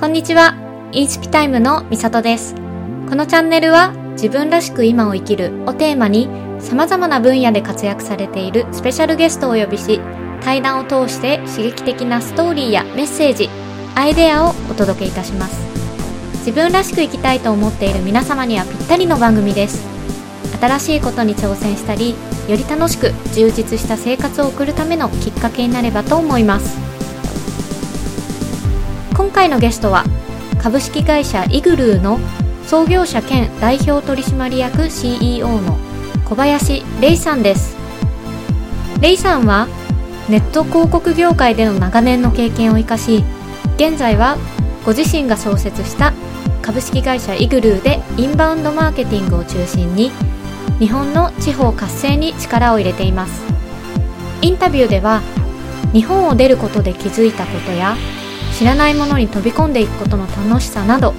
こんにちは。インスピタイムのみさとです。このチャンネルは自分らしく今を生きるをテーマに様々な分野で活躍されているスペシャルゲストをお呼びし、対談を通して刺激的なストーリーやメッセージ、アイデアをお届けいたします。自分らしく生きたいと思っている皆様にはぴったりの番組です。新しいことに挑戦したり、より楽しく充実した生活を送るためのきっかけになればと思います。今回のゲストは株式会社イグルーの創業者兼代表取締役 CEO の小林玲さんです。玲さんはネット広告業界での長年の経験を生かし現在はご自身が創設した株式会社イグルーでインバウンドマーケティングを中心に日本の地方活性に力を入れています。インタビューでは日本を出ることで気づいたことや知らないものに飛び込んでいくことの楽しさなど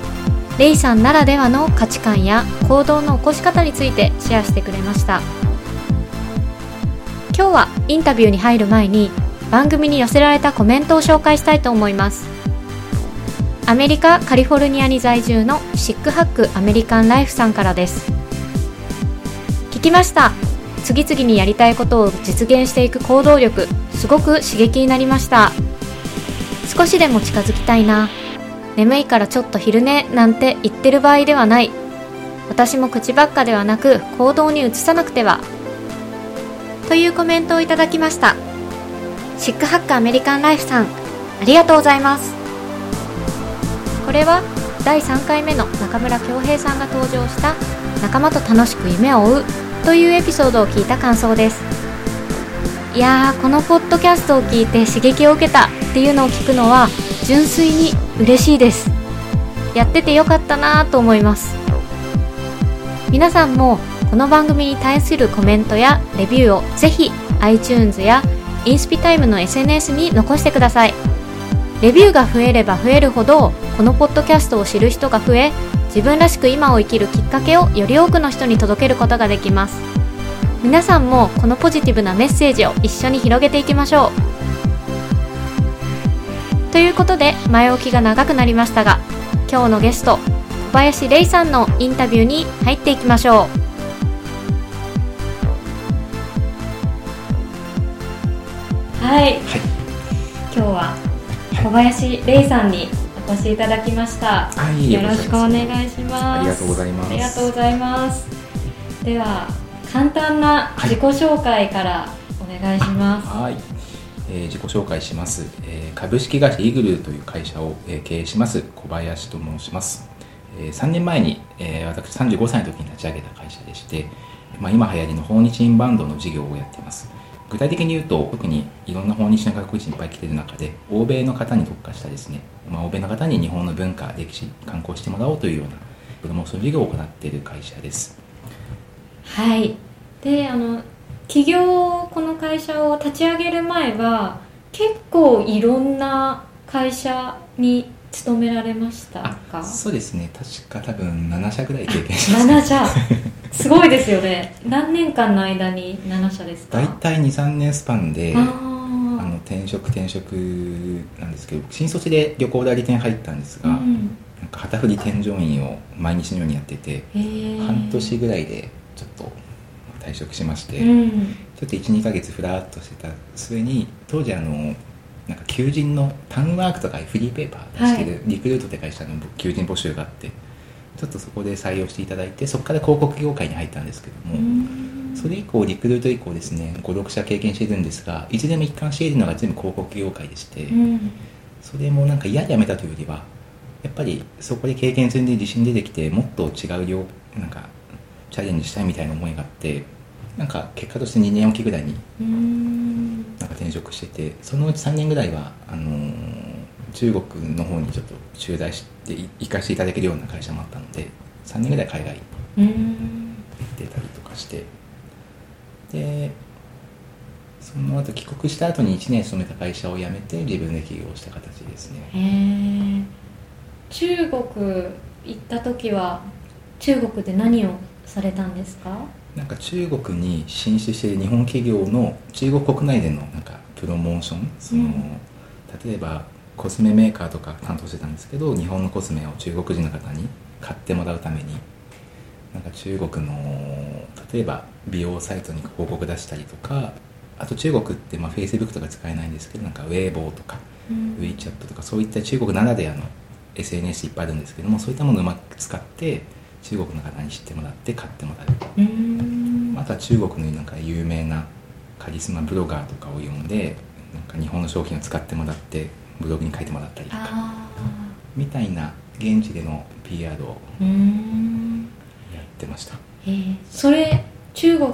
レイさんならではの価値観や行動の起こし方についてシェアしてくれました。今日はインタビューに入る前に番組に寄せられたコメントを紹介したいと思います。アメリカカリフォルニアに在住のシックハックアメリカンライフさんからです。聞きました。次々にやりたいことを実現していく行動力すごく刺激になりました。少しでも近づきたいな。眠いからちょっと昼寝なんて言ってる場合ではない。私も口ばっかではなく行動に移さなくては。というコメントをいただきました。シックハックアメリカンライフさんありがとうございます。これは第3回目の中村恭平さんが登場した仲間と楽しく夢を追うというエピソードを聞いた感想です。いやーこのポッドキャストを聞いて刺激を受けた。っていうのを聞くのは純粋に嬉しいです。やっててよかったなと思います。皆さんもこの番組に対するコメントやレビューをぜひ iTunes やインスピタイムの SNS に残してください。レビューが増えれば増えるほどこのポッドキャストを知る人が増え自分らしく今を生きるきっかけをより多くの人に届けることができます。皆さんもこのポジティブなメッセージを一緒に広げていきましょう。ということで前置きが長くなりましたが今日のゲスト小林玲さんのインタビューに入っていきましょう。はい、今日は小林玲さんにお越しいただきました、はい、よろしくお願いします。ありがとうございます。ありがとうございます。では簡単な自己紹介からお願いします、はい、え自己紹介します、え株式会社イグルという会社を、え経営します。小林と申します、えー3年前に、えー私35歳の時に立ち上げた会社でして、まあ、今流行りの訪日インバウンドの事業をやっています。具体的に言うと特にいろんな訪日の外国人いっぱい来てる中で欧米の方に特化したですね、まあ、欧米の方に日本の文化歴史観光してもらおうというようなプロモーション事業を行っている会社です。はい。であの起業この会社を立ち上げる前は結構いろんな会社に勤められましたか？そうですね。確か多分7社ぐらい経験しました。7社。すごいですよね。何年間の間に7社ですか？大体23年スパンであの転職転職なんですけど新卒で旅行代理店入ったんですが、うん。なんか旗振り添乗員を毎日のようにやってて、半年ぐらいでちょっと退職しまして、うん。ちょっと12ヶ月ふらっとしてた末に当時あのなんか求人のタウンワークとかフリーペーパー出してる、リクルートって会社の求人募集があってちょっとそこで採用していただいてそこから広告業界に入ったんですけども、うん。それ以降リクルート以降ですね56社経験してるんですがいずれも一貫しているのが全部広告業界でして、うん。それもなんか嫌で辞めたというよりはやっぱりそこで経験積んで自信出てきてもっと違うよなんかチャレンジしたいみたいな思いがあってなんか結果として2年おきぐらいにうん。なんか転職しててそのうち3年ぐらいはあのー中国の方にちょっと駐在してい行かせていただけるような会社もあったので3年ぐらい海外うん行ってたりとかしてでその後帰国した後に1年勤めた会社を辞めて自分で起業した形ですね。へえ中国行った時は中国で何をされたんですか？なんか中国に進出している日本企業の中国国内でのなんかプロモーションその、うん。例えばコスメメーカーとか担当してたんですけど日本のコスメを中国人の方に買ってもらうためになんか中国の例えば美容サイトに広告出したりとかあと中国ってまあ Facebook とか使えないんですけどなんかウェイボーとか、うん。WeChat とかそういった中国ならではの SNS いっぱいあるんですけどもそういったものをうまく使って中国の方に知ってもらって買ってもらう。うーん。あとは中国のなんか有名なカリスマブロガーとかを呼んでなんか日本の商品を使ってもらってブログに書いてもらったりとかあみたいな現地での PR をやってました。へえそれ中国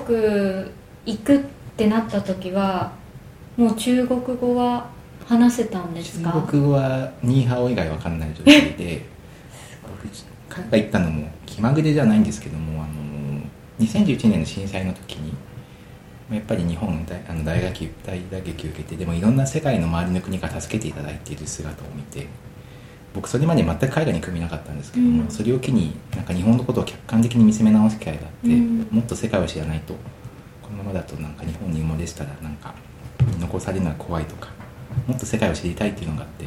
行くってなった時はもう中国語は話せたんですか？中国語はニーハオ以外わかんない状態で 僕海外行ったのも気まぐれじゃないんですけどもあの2011年の震災の時にやっぱり日本大あの大学大打撃を受けてでもいろんな世界の周りの国が助けていただいている姿を見て僕それまで全く海外に興味なかったんですけども、うん。それを機になんか日本のことを客観的に見つめ直す機会があって、うん。もっと世界を知らないとこのままだとなんか日本に生まれてたらなんか残されるのは怖いとかもっと世界を知りたいっていうのがあって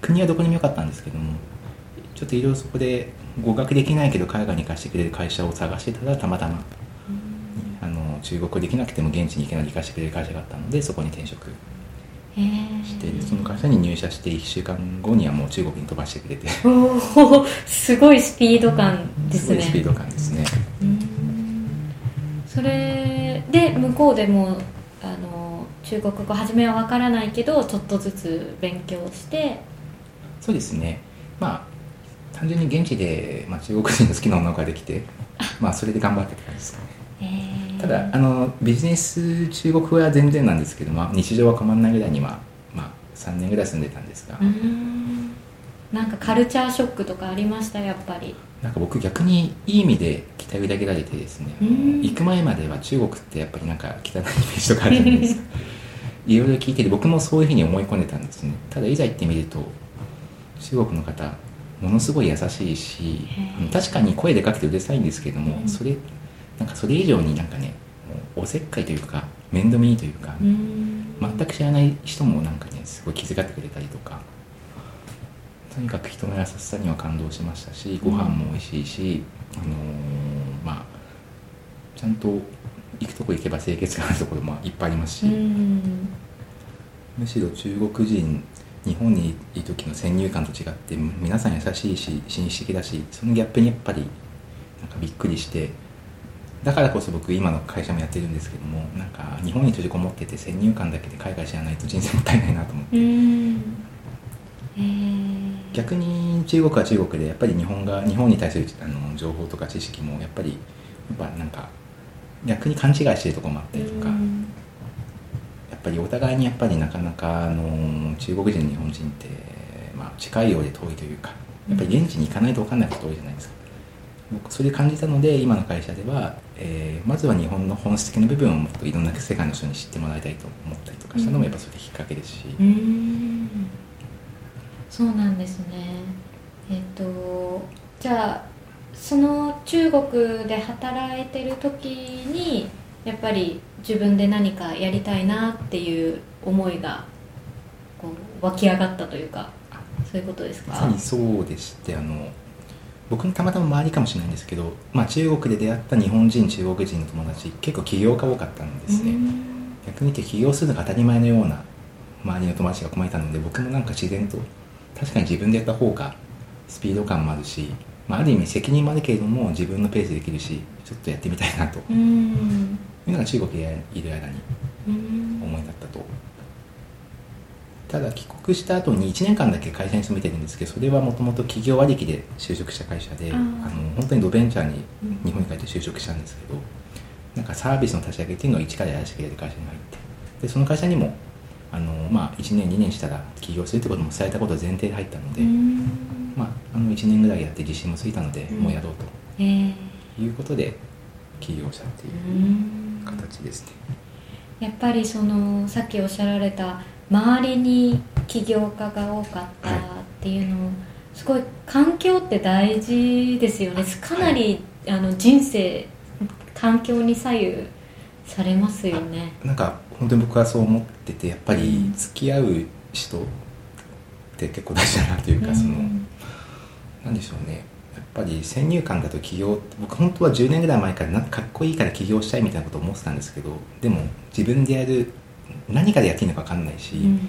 国はどこにもよかったんですけどもちょっといろいろそこで合格できないけど海外に行かせてくれる会社を探してたらたまたまあの中国語できなくても現地に行けないで行かせてくれる会社があったのでそこに転職してその会社に入社して1週間後にはもう中国に飛ばしてくれて。おおすごいスピード感ですね。ごいスピード感ですね。それで向こうでもあの中国語初めは分からないけどちょっとずつ勉強して。そうですね。まあ単純に現地で、まあ、中国人の好きな女の子ができて まあそれで頑張ってって感じですかね。へー。ただあのビジネス中国語は全然なんですけど、まあ、日常は変わらないぐらいには、まあ、3年ぐらい住んでたんですが、ん。なんかカルチャーショックとかありました？やっぱり。なんか僕逆にいい意味で期待を裏切られてですね。うん。行く前までは中国ってやっぱりなんか汚いイメージとかあるじゃないですか いろいろ聞いてて僕もそういうふうに思い込んでたんですね。ただいざ行ってみると中国の方ものすごい優しいし確かに声でかくてうるさいんですけども、うん。それなんかそれ以上になんかねおせっかいというか面倒見いいというか、うーん。全く知らない人もなんかねすごい気遣ってくれたりとかとにかく人の優しさには感動しましたしご飯も美味しいし、あのーまあちゃんと行くとこ行けば清潔感あるところもいっぱいありますし、むしろ中国人日本にいる時の先入観と違って皆さん優しいし紳士的だしそのギャップにやっぱりなんかびっくりしてだからこそ僕今の会社もやってるんですけどもなんか日本に閉じこもってて先入観だけで海外知らないと人生もったいないなと思って。逆に中国は中国でやっぱり日本が日本に対するあの情報とか知識もやっぱりやっぱなんか逆に勘違いしてるところもあったりとか、ぱりお互いにやっぱりなかなかあの中国人日本人って、まあ、近いようで遠いというかやっぱり現地に行かないと分かんないこと多いじゃないですか。僕それ感じたので今の会社では、えーまずは日本の本質的な部分をもっといろんな世界の人に知ってもらいたいと思ったりとかしたのもやっぱそれきっかけですし、うーん。そうなんですね。えっ、とじゃあその中国で働いてる時にやっぱり自分で何かやりたいなっていう思いがこう湧き上がったというかそういうことですか？まさにそうでしてあの僕のたまたま周りかもしれないんですけど、まあ、中国で出会った日本人中国人の友達結構起業家多かったんですね、うん。逆に言って起業するのが当たり前のような周りの友達が困いたので僕もなんか自然と確かに自分でやった方がスピード感もあるし、まあ、ある意味責任もあるけれども自分のペースでできるしちょっとやってみたいなと。うんいうのが中国にいる間にうん。思いだったと。ただ帰国した後に1年間だけ会社に勤めてるんですけどそれはもともと企業割りで就職した会社であの本当にドベンチャーにうん。日本に帰って就職したんですけどなんかサービスの立ち上げっていうのを一からやらせてくれる会社に入ってでその会社にもあの、まあ、1年2年したら起業するってことも伝えたことを前提で入ったので、うん。まあ、あの1年ぐらいやって自信もついたので、うん。もうやろうえー。ということで起業したってう。いうん形ですね。やっぱりそのさっきおっしゃられた周りに起業家が多かったっていうの、すごい環境って大事ですよね。かなり、あの人生環境に左右されますよね。なんか本当に僕はそう思っててやっぱり付き合う人って結構大事だなというか、そのなんでしょうねぱり先入観だと起業僕本当は10年ぐらい前からなんかかっこいいから起業したいみたいなことを思ってたんですけどでも自分でやる何かでやっていいのか分かんないし、うん。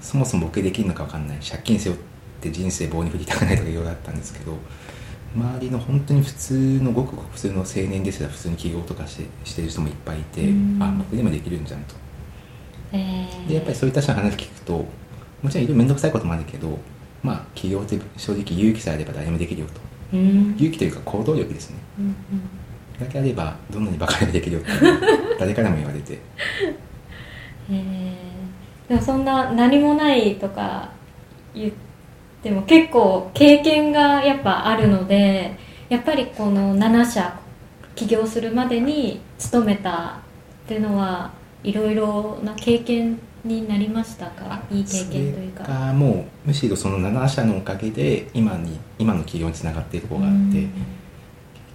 そもそも僕できるのか分かんない借金背負って人生棒に振りたくないとかいろいろあったんですけど周りの本当に普通のごくごく普通の青年ですら普通に起業とかしてしてる人もいっぱいいて、うん。あ僕でもできるんじゃんと。えー。でやっぱりそういった人の話聞くともちろんいろいろ面倒くさいこともあるけどまあ起業って正直勇気さえあれば誰でもできるよと。うん勇気というか行動力ですね。うんうん。だけあればどんなにバカでもできるよって 誰からも言われて。えー。でもそんな何もないとか言っても結構経験がやっぱあるのでやっぱりこの7社起業するまでに勤めたっていうのはいろいろな経験になりましたか？いい経験というか。それがもうむしろその7社のおかげで今に今の企業につながっているところがあって、うん。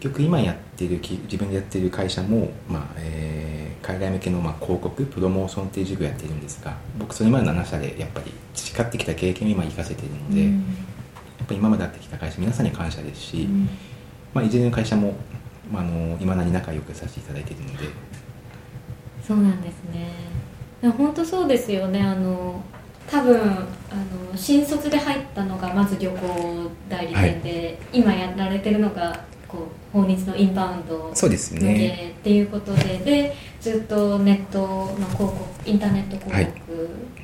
結局今やってるき自分でやってる会社も、まあえー海外向けのまあ広告プロモーションっていう授業をやってるんですが僕それまで7社でやっぱり培ってきた経験を今生かせているので、やっぱり今までやってきた会社皆さんに感謝ですし、うん。まあ、いずれの会社も、まあ、あの今だに仲良くさせていただいているので。そうなんですね本当そうですよね。あの多分あの新卒で入ったのがまず旅行代理店で、今やられてるのがこう法律のインバウンドそうです向ねけっていうことで、でずっとネットの広告インターネット広告はい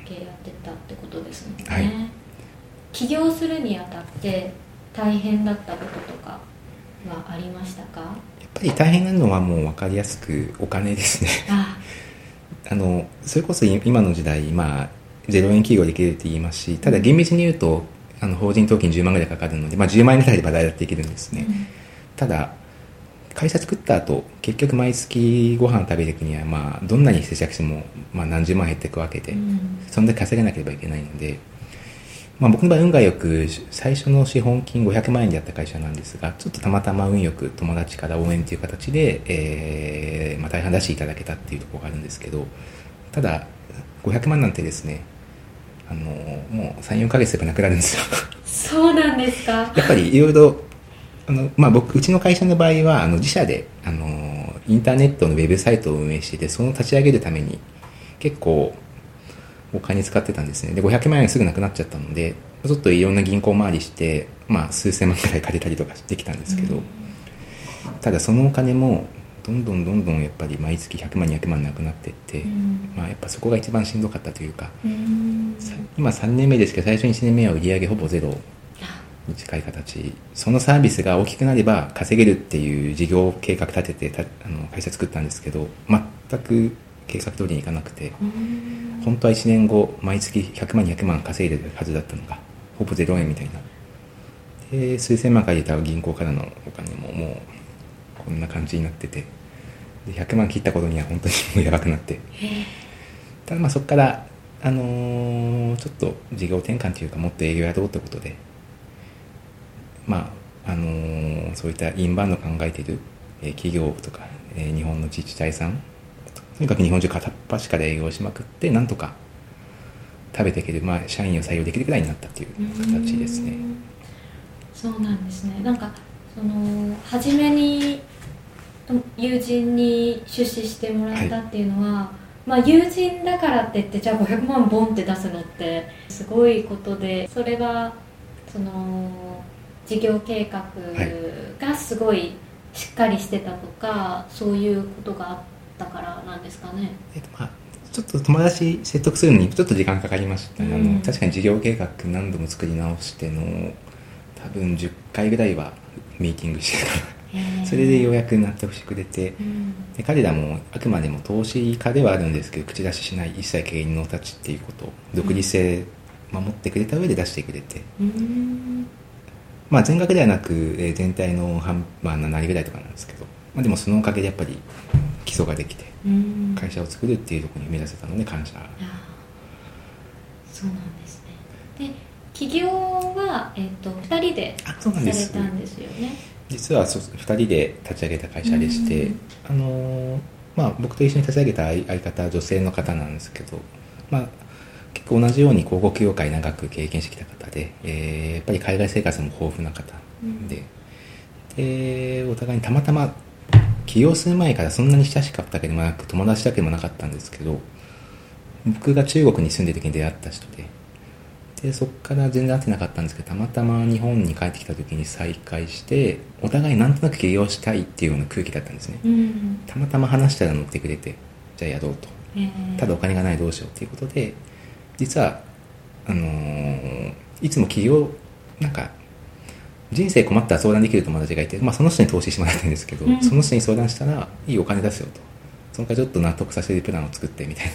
系やってたってことですもんね、はい。起業するにあたって大変だったこととかはありましたか？やっぱり大変なのはもう分かりやすくお金ですね。ああのそれこそ今の時代、まあ、0円企業できるって言いますしただ厳密に言うとあの法人登記に10万ぐらいかかるので、まあ、10万円ぐらいで払いできるんですね、ただ会社作った後結局毎月ご飯食べる時には、まあ、どんなに節約しても、まあ、何十万減っていくわけで、うん。そんだけ稼げなければいけないので、まあ、僕の場合運がよく最初の資本金500万円でやった会社なんですがちょっとたまたま運よく友達から応援という形で、えーまあ、大半出していただけたっていうところがあるんですけどただ500万なんてですねあのもう34ヶ月すればなくなるんですよ。そうなんですか？やっぱりいろいろあの、まあ、僕うちの会社の場合はあの自社であのインターネットのウェブサイトを運営していてその立ち上げるために結構お金使ってたんですね。で500万円すぐなくなっちゃったのでちょっといろんな銀行回りして、まあ、数千万くらい借りたりとかできたんですけど、ただそのお金もどんどんどんどんやっぱり毎月100万200万なくなっていって、うん。まあ、やっぱそこが一番しんどかったというか、うん。さ今3年目ですけど最初1年目は売り上げほぼゼロあに近い形。そのサービスが大きくなれば稼げるっていう事業計画立ててたあの会社作ったんですけど全く計画通りにいかなくて。うん本当は1年後毎月100万200万稼いでるはずだったのがほぼ0円みたいな。で数千万借りた銀行からのお金ももうこんな感じになってて。で100万切った頃には本当にもうやばくなって。ただまあそこから、あのーちょっと事業転換というかもっと営業やろうということで。まああのーそういったインバウンドを考えている、えー企業とか、えー日本の自治体さんとにかく日本中片っ端から営業しまくってなんとか食べていける、まあ、社員を採用できるぐらいになったという形ですね。うん。そうなんですね。なんかその初めに友人に出資してもらったっていうのは、まあ友人だからって言ってじゃあ500万ボンって出すのってすごいことでそれはその事業計画がすごいしっかりしてたとか、そういうことがあったからなんですかね。えっとまあ、ちょっと友達説得するのにちょっと時間かかりましたね、うん。あの確かに事業計画何度も作り直しての多分10回ぐらいはミーティングしてからそれでようやく納得してくれて。うん。で彼らもあくまでも投資家ではあるんですけど口出ししない一切経営にノータッチっていうこと独立性守ってくれた上で出してくれて、うん。まあ、全額ではなく、えー全体の半、まあ、7割ぐらいとかなんですけど、まあ、でもそのおかげでやっぱり基礎ができてうん。会社を作るっていうところに目指せたので感謝。そうなんですね。で起業は、えっと2人でされたんですよね。実はそう2人で立ち上げた会社でして、うんあのーまあ、僕と一緒に立ち上げた相相方は女性の方なんですけど、まあ、結構同じように広告業界長く経験してきた方で、えーやっぱり海外生活も豊富な方で,、でお互いにたまたま起業する前からそんなに親しかったわけでもなく友達だけでもなかったんですけど僕が中国に住んでる時に出会った人ででそこから全然会ってなかったんですけどたまたま日本に帰ってきた時に再会してお互いなんとなく起業したいっていうような空気だったんですね、うん。たまたま話したら乗ってくれてじゃあやろうと。えー。ただお金がないどうしようっていうことで実はあのーいつも起業なんか人生困ったら相談できる友達がいて、まあ、その人に投資してもらってるんですけど、うん。その人に相談したらいいお金出すよと。そのからちょっと納得させるプランを作ってみたいな。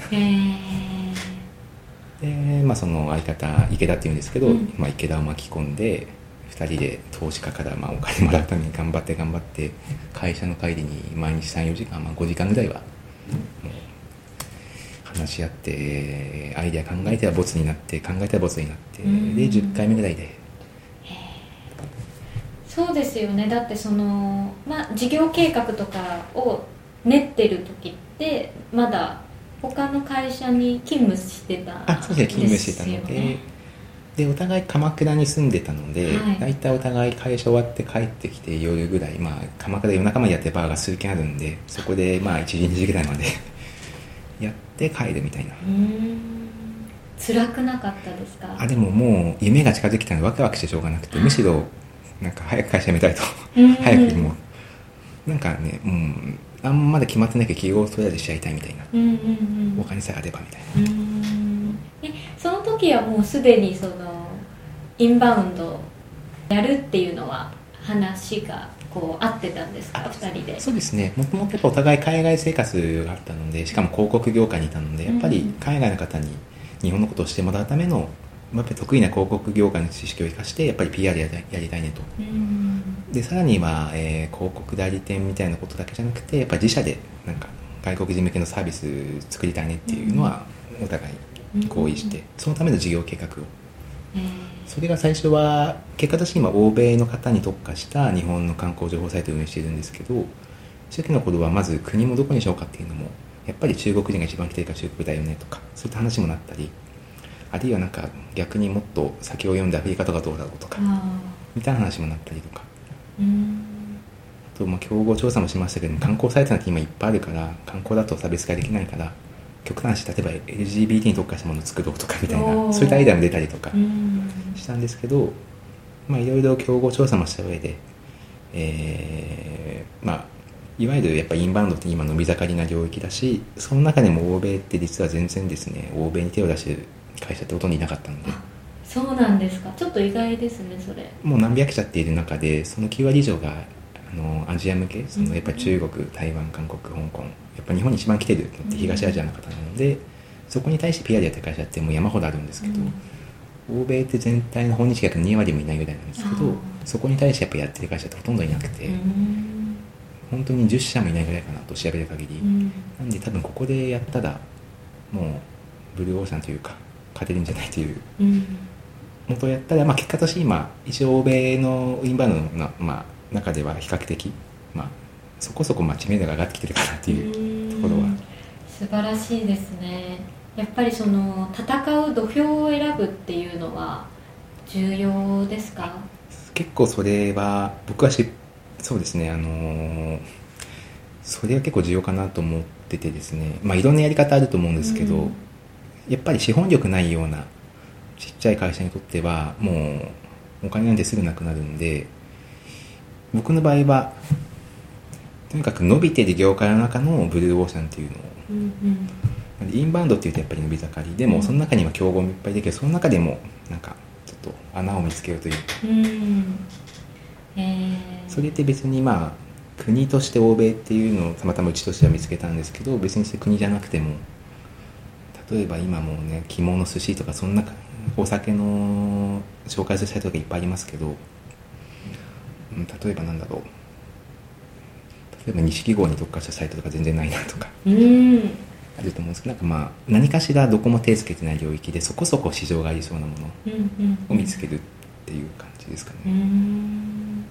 えで、まあ、その相方池田っていうんですけど、うん。まあ、池田を巻き込んで2人で投資家からまあお金もらうために頑張って頑張って会社の帰りに毎日34時間、まあ、5時間ぐらいは話し合ってアイデア考えてはボツになって考えてはボツになってでうん。10回目ぐらいでそうですよね。だってその、まあ、事業計画とかを練ってる時ってまだ他の会社に勤務してたあそうです。ね勤務してたので。でお互い鎌倉に住んでたので、はい。大体お互い会社終わって帰ってきて夜ぐらい、まあ、鎌倉で夜中までやってるバーが数軒あるんでそこでまあ1時2時ぐらいまで やって帰るみたいな。辛くなかったですか？あでももう夢が近づきたのでワクワクしてしょうがなくてむしろなんか早く会社辞めたいと。うん。早くもうなんかねうんあんままだ決まってないけど起業をとりあえずしちゃいたいみたいな。うんうんお金さえあればみたいな。えその時はもうすでにそのインバウンドやるっていうのは話がこう合ってたんですか？あ二人で。そうですね。もともとやっぱお互い海外生活があったのでしかも広告業界にいたのでやっぱり海外の方に日本のことをしてもらうためのやっぱり得意な広告業界の知識を生かしてやっぱり PR やりたいやりたいねと。うん。でさらには、えー広告代理店みたいなことだけじゃなくてやっぱり自社でなんか外国人向けのサービス作りたいねっていうのはお互い合意して、そのための事業計画を。えー。それが最初は結果として今欧米の方に特化した日本の観光情報サイトを運営しているんですけど初期の頃はまず国もどこにしようかっていうのもやっぱり中国人が一番来てるから中国だよねとかそういった話もなったりあるいはなんか逆にもっと先を読んでアフリカとかどうだろうとかあみたいな話もなったりとか。あとまあ競合調査もしましたけども観光サイトなんて今いっぱいあるから観光だと差別化できないから極端な話例えば LGBT に特化したものを作ろうとかみたいなそういったアイデアも出たりとかうん。したんですけどまあいろいろ競合調査もした上でえーまあいわゆるやっぱインバウンドって今伸び盛りな領域だしその中でも欧米って実は全然ですね欧米に手を出してる会社ってほとんどいなかったので。あそうなんですか。ちょっと意外ですねそれ。もう何百社っている中でその9割以上があのアジア向けそのやっぱり中国台湾韓国香港やっぱ日本に一番来てるのって東アジアの方なのでそこに対して PR やってる会社ってもう山ほどあるんですけど、欧米って全体の訪日客2割もいないぐらいなんですけどそこに対してやっぱやってる会社ってほとんどいなくて、うん。本当に10社もいないぐらいかなと調べる限り、うん。なんで多分ここでやったらもうブルーオーシャンというか勝てるんじゃないという。うん。元をやったら、まあ、結果として今一応欧米のインバウンドの、まあ、中では比較的、まあ、そこそこまあ知名度が上がってきてるかなっていうところは、素晴らしいですね。やっぱりその戦う土俵を選ぶっていうのは重要ですか？結構それは僕はしそうですねあのーそれは結構重要かなと思っててですね。まあいろんなやり方あると思うんですけど、うんやっぱり資本力ないようなちっちゃい会社にとってはもうお金なんてすぐなくなるんで僕の場合はとにかく伸びてる業界の中のブルーオーシャンっていうのをうんうん。インバウンドっていうとやっぱり伸び盛りでも、うん。その中には競合もいっぱいできる。その中でもなんかちょっと穴を見つけようという。うん。えー。それって別にまあ国として欧米っていうのをたまたまうちとしては見つけたんですけど別に国じゃなくても例えば今もうね着物寿司とかそんなお酒の紹介するサイトとかいっぱいありますけど、うん、例えばなんだろう。例えば錦鯉に特化したサイトとか全然ないなとか。うん。あると思うんですけどなんかまあ何かしらどこも手つけてない領域でそこそこ市場がありそうなものを見つけるっていう感じですかうね、ん。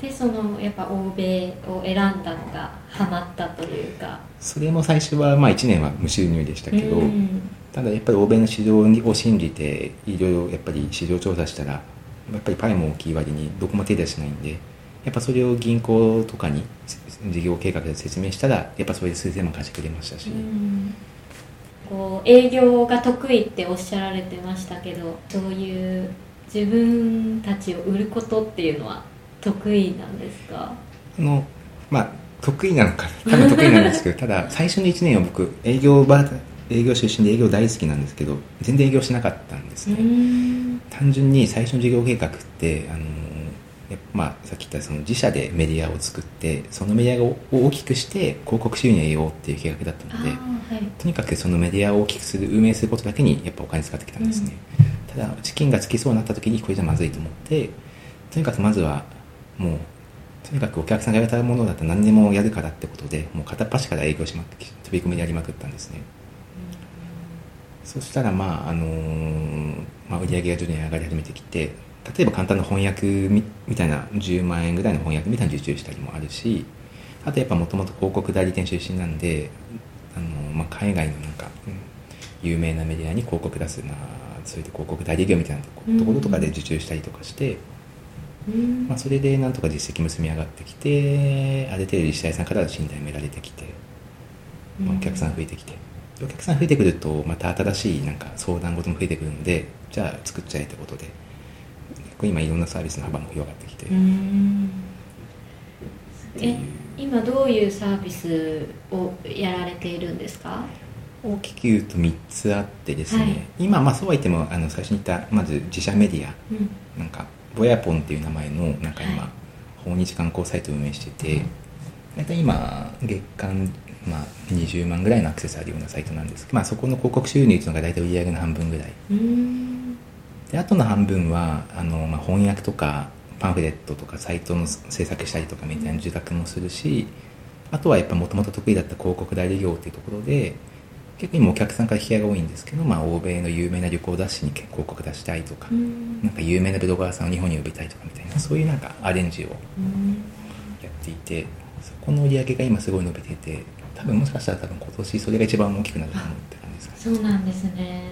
でそのやっぱ欧米を選んだのがハマったというか。それも最初はまあ1年は無収入でしたけど、うん。ただやっぱり欧米の市場を信じていろいろやっぱり市場調査したらやっぱりパイも大きい割にどこも手出しないんでやっぱそれを銀行とかに事業計画で説明したらやっぱそれで数千万貸してくれましたし、うん。こう営業が得意っておっしゃられてましたけどそういう自分たちを売ることっていうのは得意なんですか？あのまあ得意なのか多分得意なんですけどただ最初の1年は僕営業場営業出身で営業大好きなんですけど全然営業しなかったんですね、うん。単純に最初の事業計画ってあのまあ、さっき言ったその自社でメディアを作ってそのメディアを大きくして広告収入を得ようっていう計画だったのではい。とにかくそのメディアを大きくする運営することだけにやっぱお金使ってきたんですね、ただ資金がつきそうになった時にこれじゃまずいと思ってとにかくまずはもうとにかくお客さんがやれたものだったら何でもやるからってことでもう片っ端から営業しまく飛び込みでやりまくったんですね、そしたらまああのまあ、売り上げが徐々に上がり始めてきて例えば簡単な翻訳みたいな10万円ぐらいの翻訳みたいな受注したりもあるしあとやっぱもともと広告代理店出身なんであの、まあ、海外のなんか、うん有名なメディアに広告出す、まあ、そういう広告代理業みたいなところとかで受注したりとかして、うんまあ、それでなんとか実績結び上がってきてある程度自治体さんから信頼も得られてきて、まあ、お客さん増えてきて。お客さん増えてくるとまた新しいなんか相談事も増えてくるのでじゃあ作っちゃえってことで結構今いろんなサービスの幅も広がってきて、うん。っていう。え今どういうサービスをやられているんですか？大きく言うと3つあってですね、はい。今まあそうは言ってもあの最初に言ったまず自社メディアうん。なんかボヤポンっていう名前のなんか今、はい。訪日観光サイトを運営してて大体今月間、まあ、20万ぐらいのアクセスあるようなサイトなんですけど、まあ、そこの広告収入っていうのが大体売り上げの半分ぐらい。うん。であとの半分はあの、まあ、翻訳とかパンフレットとかサイトの制作したりとかみたいな受託もするしあとはやっぱもともと得意だった広告代理業っていうところで結構今お客さんから引き合いが多いんですけど、まあ、欧米の有名な旅行雑誌に広告出したいとか、うん。なんか有名なブロガーさんを日本に呼びたいとかみたいなそういうなんかアレンジをうん。やっていてそこの売り上げが今すごい伸びてて多分もしかしたら多分今年それが一番大きくなると思うって感じですかね。そうなんですね。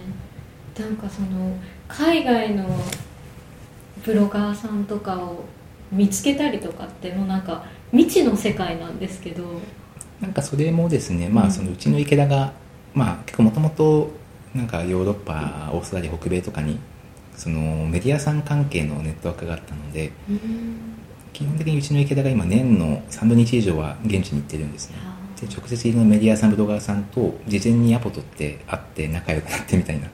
なんかその海外のブロガーさんとかを見つけたりとかってもうなんか未知の世界なんですけど。なんかそれもですね、まうん。あ、そのうちの池田が、まあ、結構もともとなんかヨーロッパオーストラリア北米とかにそのメディアさん関係のネットワークがあったのでうん。基本的にうちの池田が今年の3分の1以上は現地に行ってるんですね。あで直接いろんなメディアさんブロガーさんと事前にアポ取って会って仲良くなってみたいな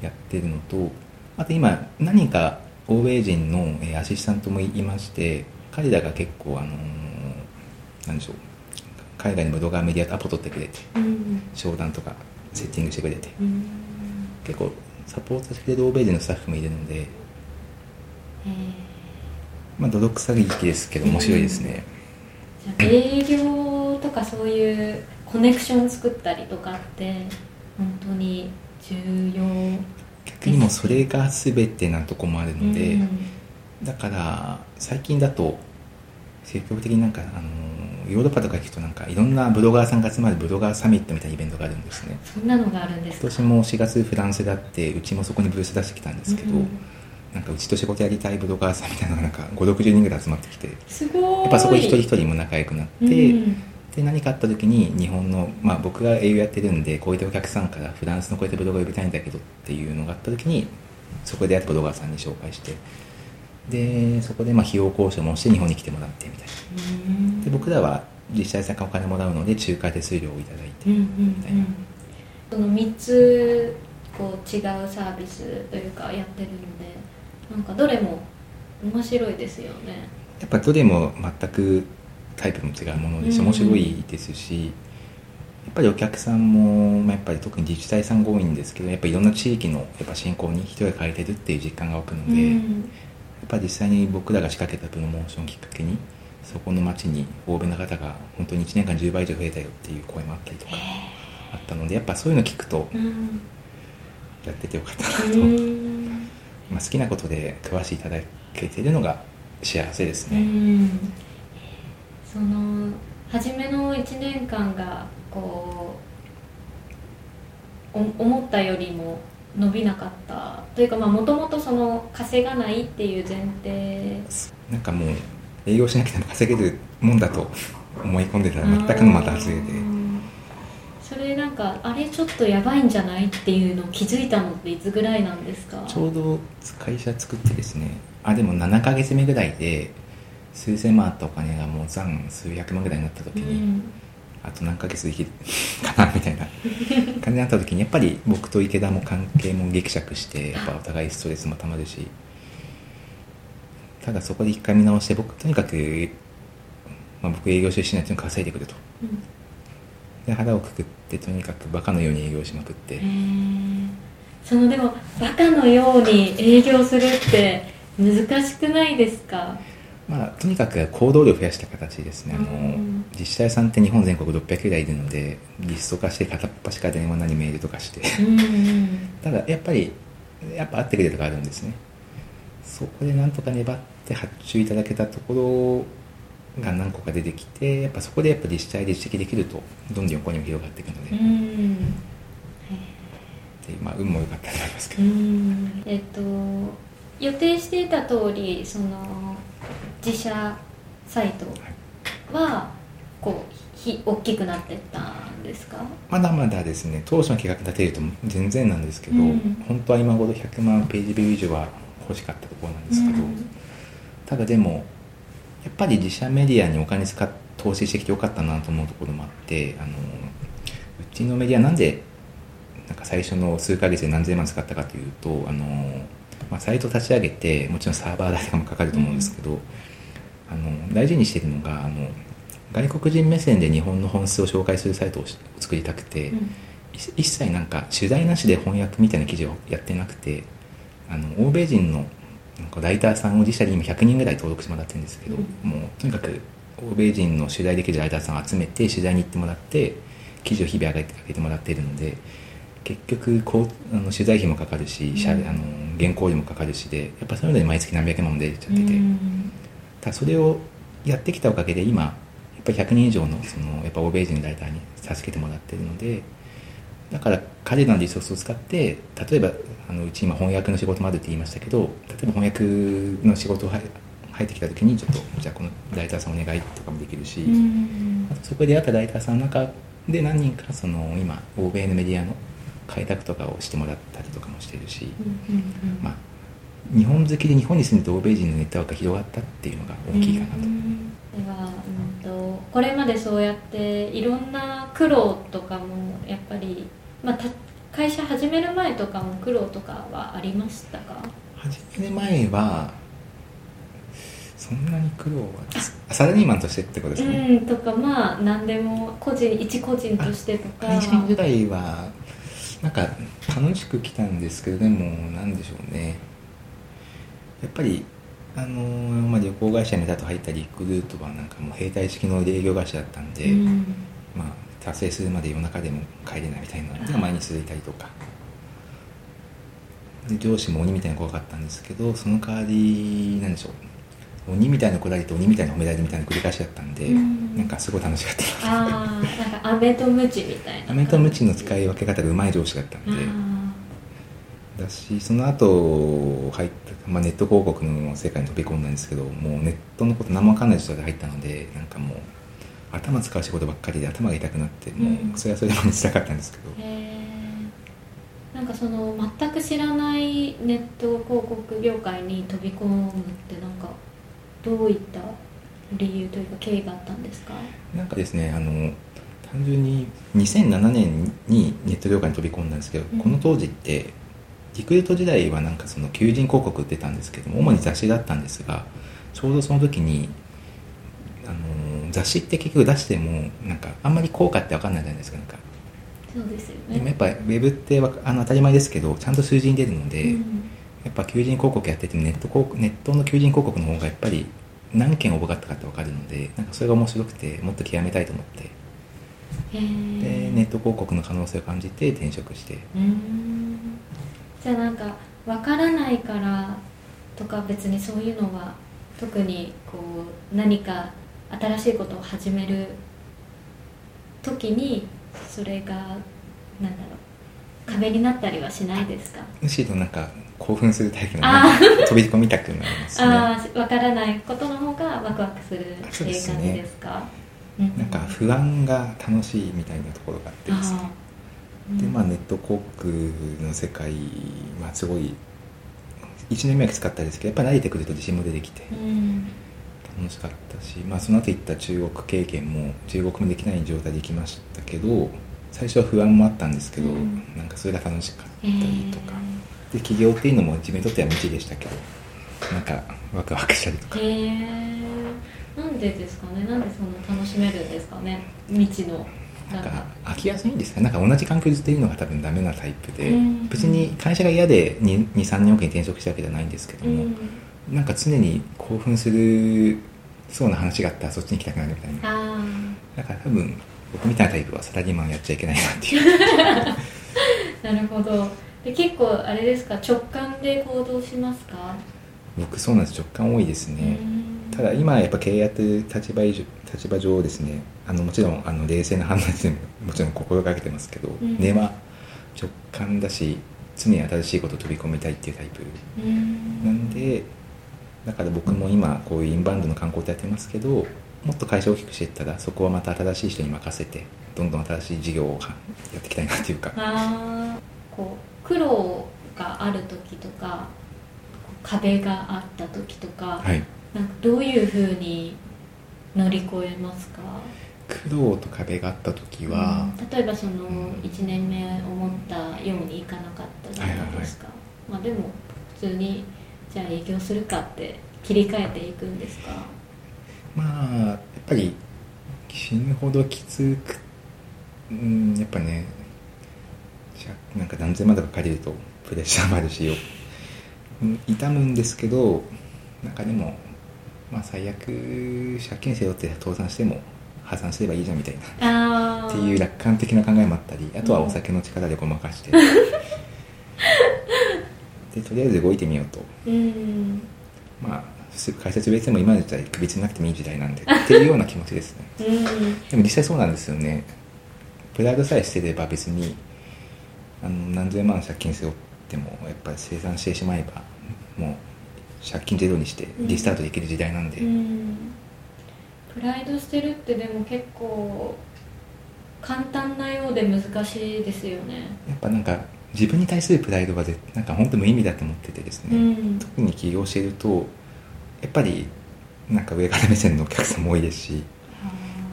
やってるのとあと今何人か欧米人のえーアシスタントもいまして彼らが結構あのーなんでしょう海外のブロガーメディアとアポ取ってくれてうん。商談とかセッティングしてくれてうん。結構サポートしてくれる欧米人のスタッフもいるので、えまあ、泥臭い気ですけど面白いですね、ーじゃあ営業とかそういうコネクション作ったりとかって本当に重要逆にもうそれが全てなとこもあるので、うん。だから最近だと積極的になんかあのヨーロッパとか行くとなんかいろんなブロガーさんが集まるブロガーサミットみたいなイベントがあるんですね。そんなのがあるんですか？今年も4月フランスだってうちもそこにブース出してきたんですけど、うんなんかうちと仕事やりたいブロガーさんみたいなのがなんか560人ぐらい集まってきてすごい。やっぱそこで一人一人も仲良くなって、うん。で何かあった時に日本の、まあ、僕が営業やってるんでこういったお客さんからフランスのこういったブロガー呼びたいんだけどっていうのがあった時にそこでやったブロガーさんに紹介してでそこでまあ費用交渉もして日本に来てもらってみたいな。うんで僕らは実際さんからお金もらうので仲介手数料をいただいて、うんうんうん。その3つこう違うサービスというかやってるのでなんかどれも面白いですよね。やっぱどれも全くタイプも違うものです。しうん。面白いですし、やっぱりお客さんも、まあ、やっぱり特に自治体さんが多いんですけどやっぱりいろんな地域のやっぱ振興に人が変えてるっていう実感が湧くので、やっぱり実際に僕らが仕掛けたプロモーションをきっかけにそこの町に欧米の方が本当に1年間10倍以上増えたよっていう声もあったりとかあったのでやっぱそういうの聞くとうん。やっててよかったなと、うんまあ、好きなことで食わしていただけているのが幸せですうね、ん。その初めの1年間がこお思ったよりも伸びなかった。というかもともとその稼がないっていう前提。なんかもう営業しなくても稼げるもんだと思い込んでたら全くのまた外れで。それなんかあれちょっとやばいんじゃないっていうのを気づいたのっていつぐらいなんですか？ちょうど会社作ってですね。あでも7ヶ月目ぐらいで数千万あったお金がもう残数百万ぐらいになった時に、うん。あと何ヶ月できるかなみたいな感じになった時にやっぱり僕と池田も関係もぎくしゃくしてやっぱお互いストレスもたまるしただそこで一回見直して僕とにかく、まあ、僕営業出身ないうの稼いでくると、うん、で腹をくくってとにかくバカのように営業しまくって。そのでもバカのように営業するって難しくないですか？まあ、とにかく行動量を増やした形ですね、あの自治体さんって日本全国600ぐらいいるのでリスト化して片っ端から電話なりメールとかして。ただやっぱりやっぱ会ってくれるとかあるんですね。そこでなんとか粘って発注いただけたところが何個か出てきてやっぱそこでやっぱ自治体で指摘できるとどんどん横にも広がっていくので。でまあ、運も良かったと思いますけど。えっと予定していた通りその自社サイトはこうひ大きくなってったんですか？まだまだですね当初の企画立てると全然なんですけど、うん、本当は今頃100万ページビュー以上は欲しかったところなんですけど、うん、ただでもやっぱり自社メディアにお金使っ投資してきてよかったなと思うところもあってあのうちのメディアなんでなんか最初の数ヶ月で何千万使ったかというとあのまあ、サイト立ち上げてもちろんサーバー代とかもかかると思うんですけど、うん、あの大事にしてるのがあの外国人目線で日本の本質を紹介するサイトを作りたくて、うん、一切なんか取材なしで翻訳みたいな記事をやってなくてあの欧米人のライターさんを自社で今100人ぐらい登録してもらってるんですけど、うん、もうとにかく欧米人の取材できるライターさんを集めて取材に行ってもらって記事を日々上げて上げてもらっているので結局こうあの取材費もかかるし、うん、あの原稿料もかかるしでやっぱそういうので毎月何百万も出ちゃってて、うん、たそれをやってきたおかげで今やっぱり100人以上のそのやっぱ欧米人のライターに助けてもらってるのでだから彼らのリソースを使って例えばあのうち今翻訳の仕事もあるって言いましたけど例えば翻訳の仕事を入ってきた時にちょっとじゃあこのライターさんお願いとかもできるし、うん、あとそこで会ったライターさんの中で何人かその今欧米のメディアの開拓とかをしてもらったりとかもしてるし、まあ、日本好きで日本に住んでて欧米人のネットワークが広がったっていうのが大きいかなと。では、うんと、これまでそうやっていろんな苦労とかもやっぱり、まあ、会社始める前とかも苦労とかはありましたか？始める前はそんなに苦労はサラリーマンとしてってことですね。うんとかまあ何でも個人一個人としてとか。会社員時代はなんか楽しく来たんですけどでも何でしょうね。やっぱりあのまあ、旅行会社にだと入ったリクルートはなんかもう兵隊式の営業会社だったんで、うん、まあ、達成するまで夜中でも帰れないみたいなのが毎日続いたりとか。で上司も鬼みたいに怖かったんですけどその代わりなんでしょう。鬼みたいな来られて鬼みたいな褒められるみたいな繰り返しだったんで、うん、なんかすごい楽しかったああなんか飴とムチみたいな飴とムチの使い分け方がうまい上司だったんで。だしその後入った、まあ、ネット広告の世界に飛び込んだんですけどもうネットのこと何も分かんない人で入ったのでなんかもう頭使う仕事ばっかりで頭が痛くなってもうそれはそれでもつらかったんですけど、うん、なんかその全く知らないネット広告業界に飛び込むってなんかどういった理由というか経緯があったんですか？なんかですねあの単純に2007年にネット業界に飛び込んだんですけど、うん、この当時ってリクルート時代はなんかその求人広告出たんですけども主に雑誌だったんですがちょうどその時にあの雑誌って結局出してもなんかあんまり効果って分かんないじゃないですかなんか。そうですよね。でもやっぱウェブってあの当たり前ですけどちゃんと数字に出るので、うん、やっぱ求人広告やっててネットネットの求人広告の方がやっぱり何件応募があったかって分かるのでなんかそれが面白くてもっと極めたいと思って。でネット広告の可能性を感じて転職して。じゃあなんか分からないからとか別にそういうのは特にこう何か新しいことを始める時にそれがなんだろ壁になったりはしないですか？むしろなんか興奮するタイプのあ飛び込みたくなりますね。ああわからないことの方がワクワクするっていう感じですか？なんか不安が楽しいみたいなところがあってですね。あー。でまあネット広告の世界はすごい1年目はきつかったですけどやっぱり慣れてくると自信も出てきて。うん楽しかったし、まあ、その後行った中国経験も中国もできない状態で行きましたけど最初は不安もあったんですけど、うん。なんかそれが楽しかったえりとか、で起業っていうのも自分にとっては未知でしたけどなんかワクワクしたりとか。へえなんでですかね？なんでそんな楽しめるんですかね？未知の。なんか飽きやすいんですかね？なんか同じ環境ずっといるのが多分ダメなタイプで、うん。別に会社が嫌で23年おきに転職したわけじゃないんですけども、うんなんか常に興奮するそうな話があったらそっちに行きたくなるみたいな。あだから多分僕みたいなタイプはサラリーマンやっちゃいけないなっていう。あ なるほど。で結構あれですか？直感で行動しますか？僕そうなんです。直感多いですね、うん。ただ今やっぱ経営やってる立場以上立場上ですね。あのもちろんあの冷静な判断でももちろん心がけてますけど、ん。根は直感だし常に新しいことを飛び込みたいっていうタイプ。うん。なんでだから僕も今こういうインバウンドの観光ってやってますけどもっと会社を大きくしていったらそこはまた新しい人に任せてどんどん新しい事業をやっていきたいなっていうか。あーこう苦労がある時とか壁があった時とか、はい。なんかどういうふうに乗り越えますか？苦労と壁があった時は、うん。例えばそのん。1年目思ったようにいかなかったじゃないですか、まあでも普通にじゃあ営業するかって切り替えていくんですか？まあやっぱり死ぬほどきつくうんやっぱねなんか何千万とか借りるとプレッシャーもあるしよ、うん痛むんですけどなんかでもまあ最悪借金背負って倒産しても破産すればいいじゃんみたいなっていう楽観的な考えもあったりあとはお酒の力でごまかして、でとりあえず動いてみようと。うん。まあす会社潰れても今の時代首つなくてもいい時代なんでっていうような気持ちですね。うん。でも実際そうなんですよね。プライドさえ捨てれば別にあの何千万借金背負ってもやっぱり生産してしまえばもう借金ゼロにしてリスタートできる時代なんで、うん。プライド捨てるってでも結構簡単なようで難しいですよね。やっぱなんか自分に対するプライドはぜなんか本当無意味だと思っててですね、うん。特に起業しているとやっぱりなんか上から目線のお客さんも多いですし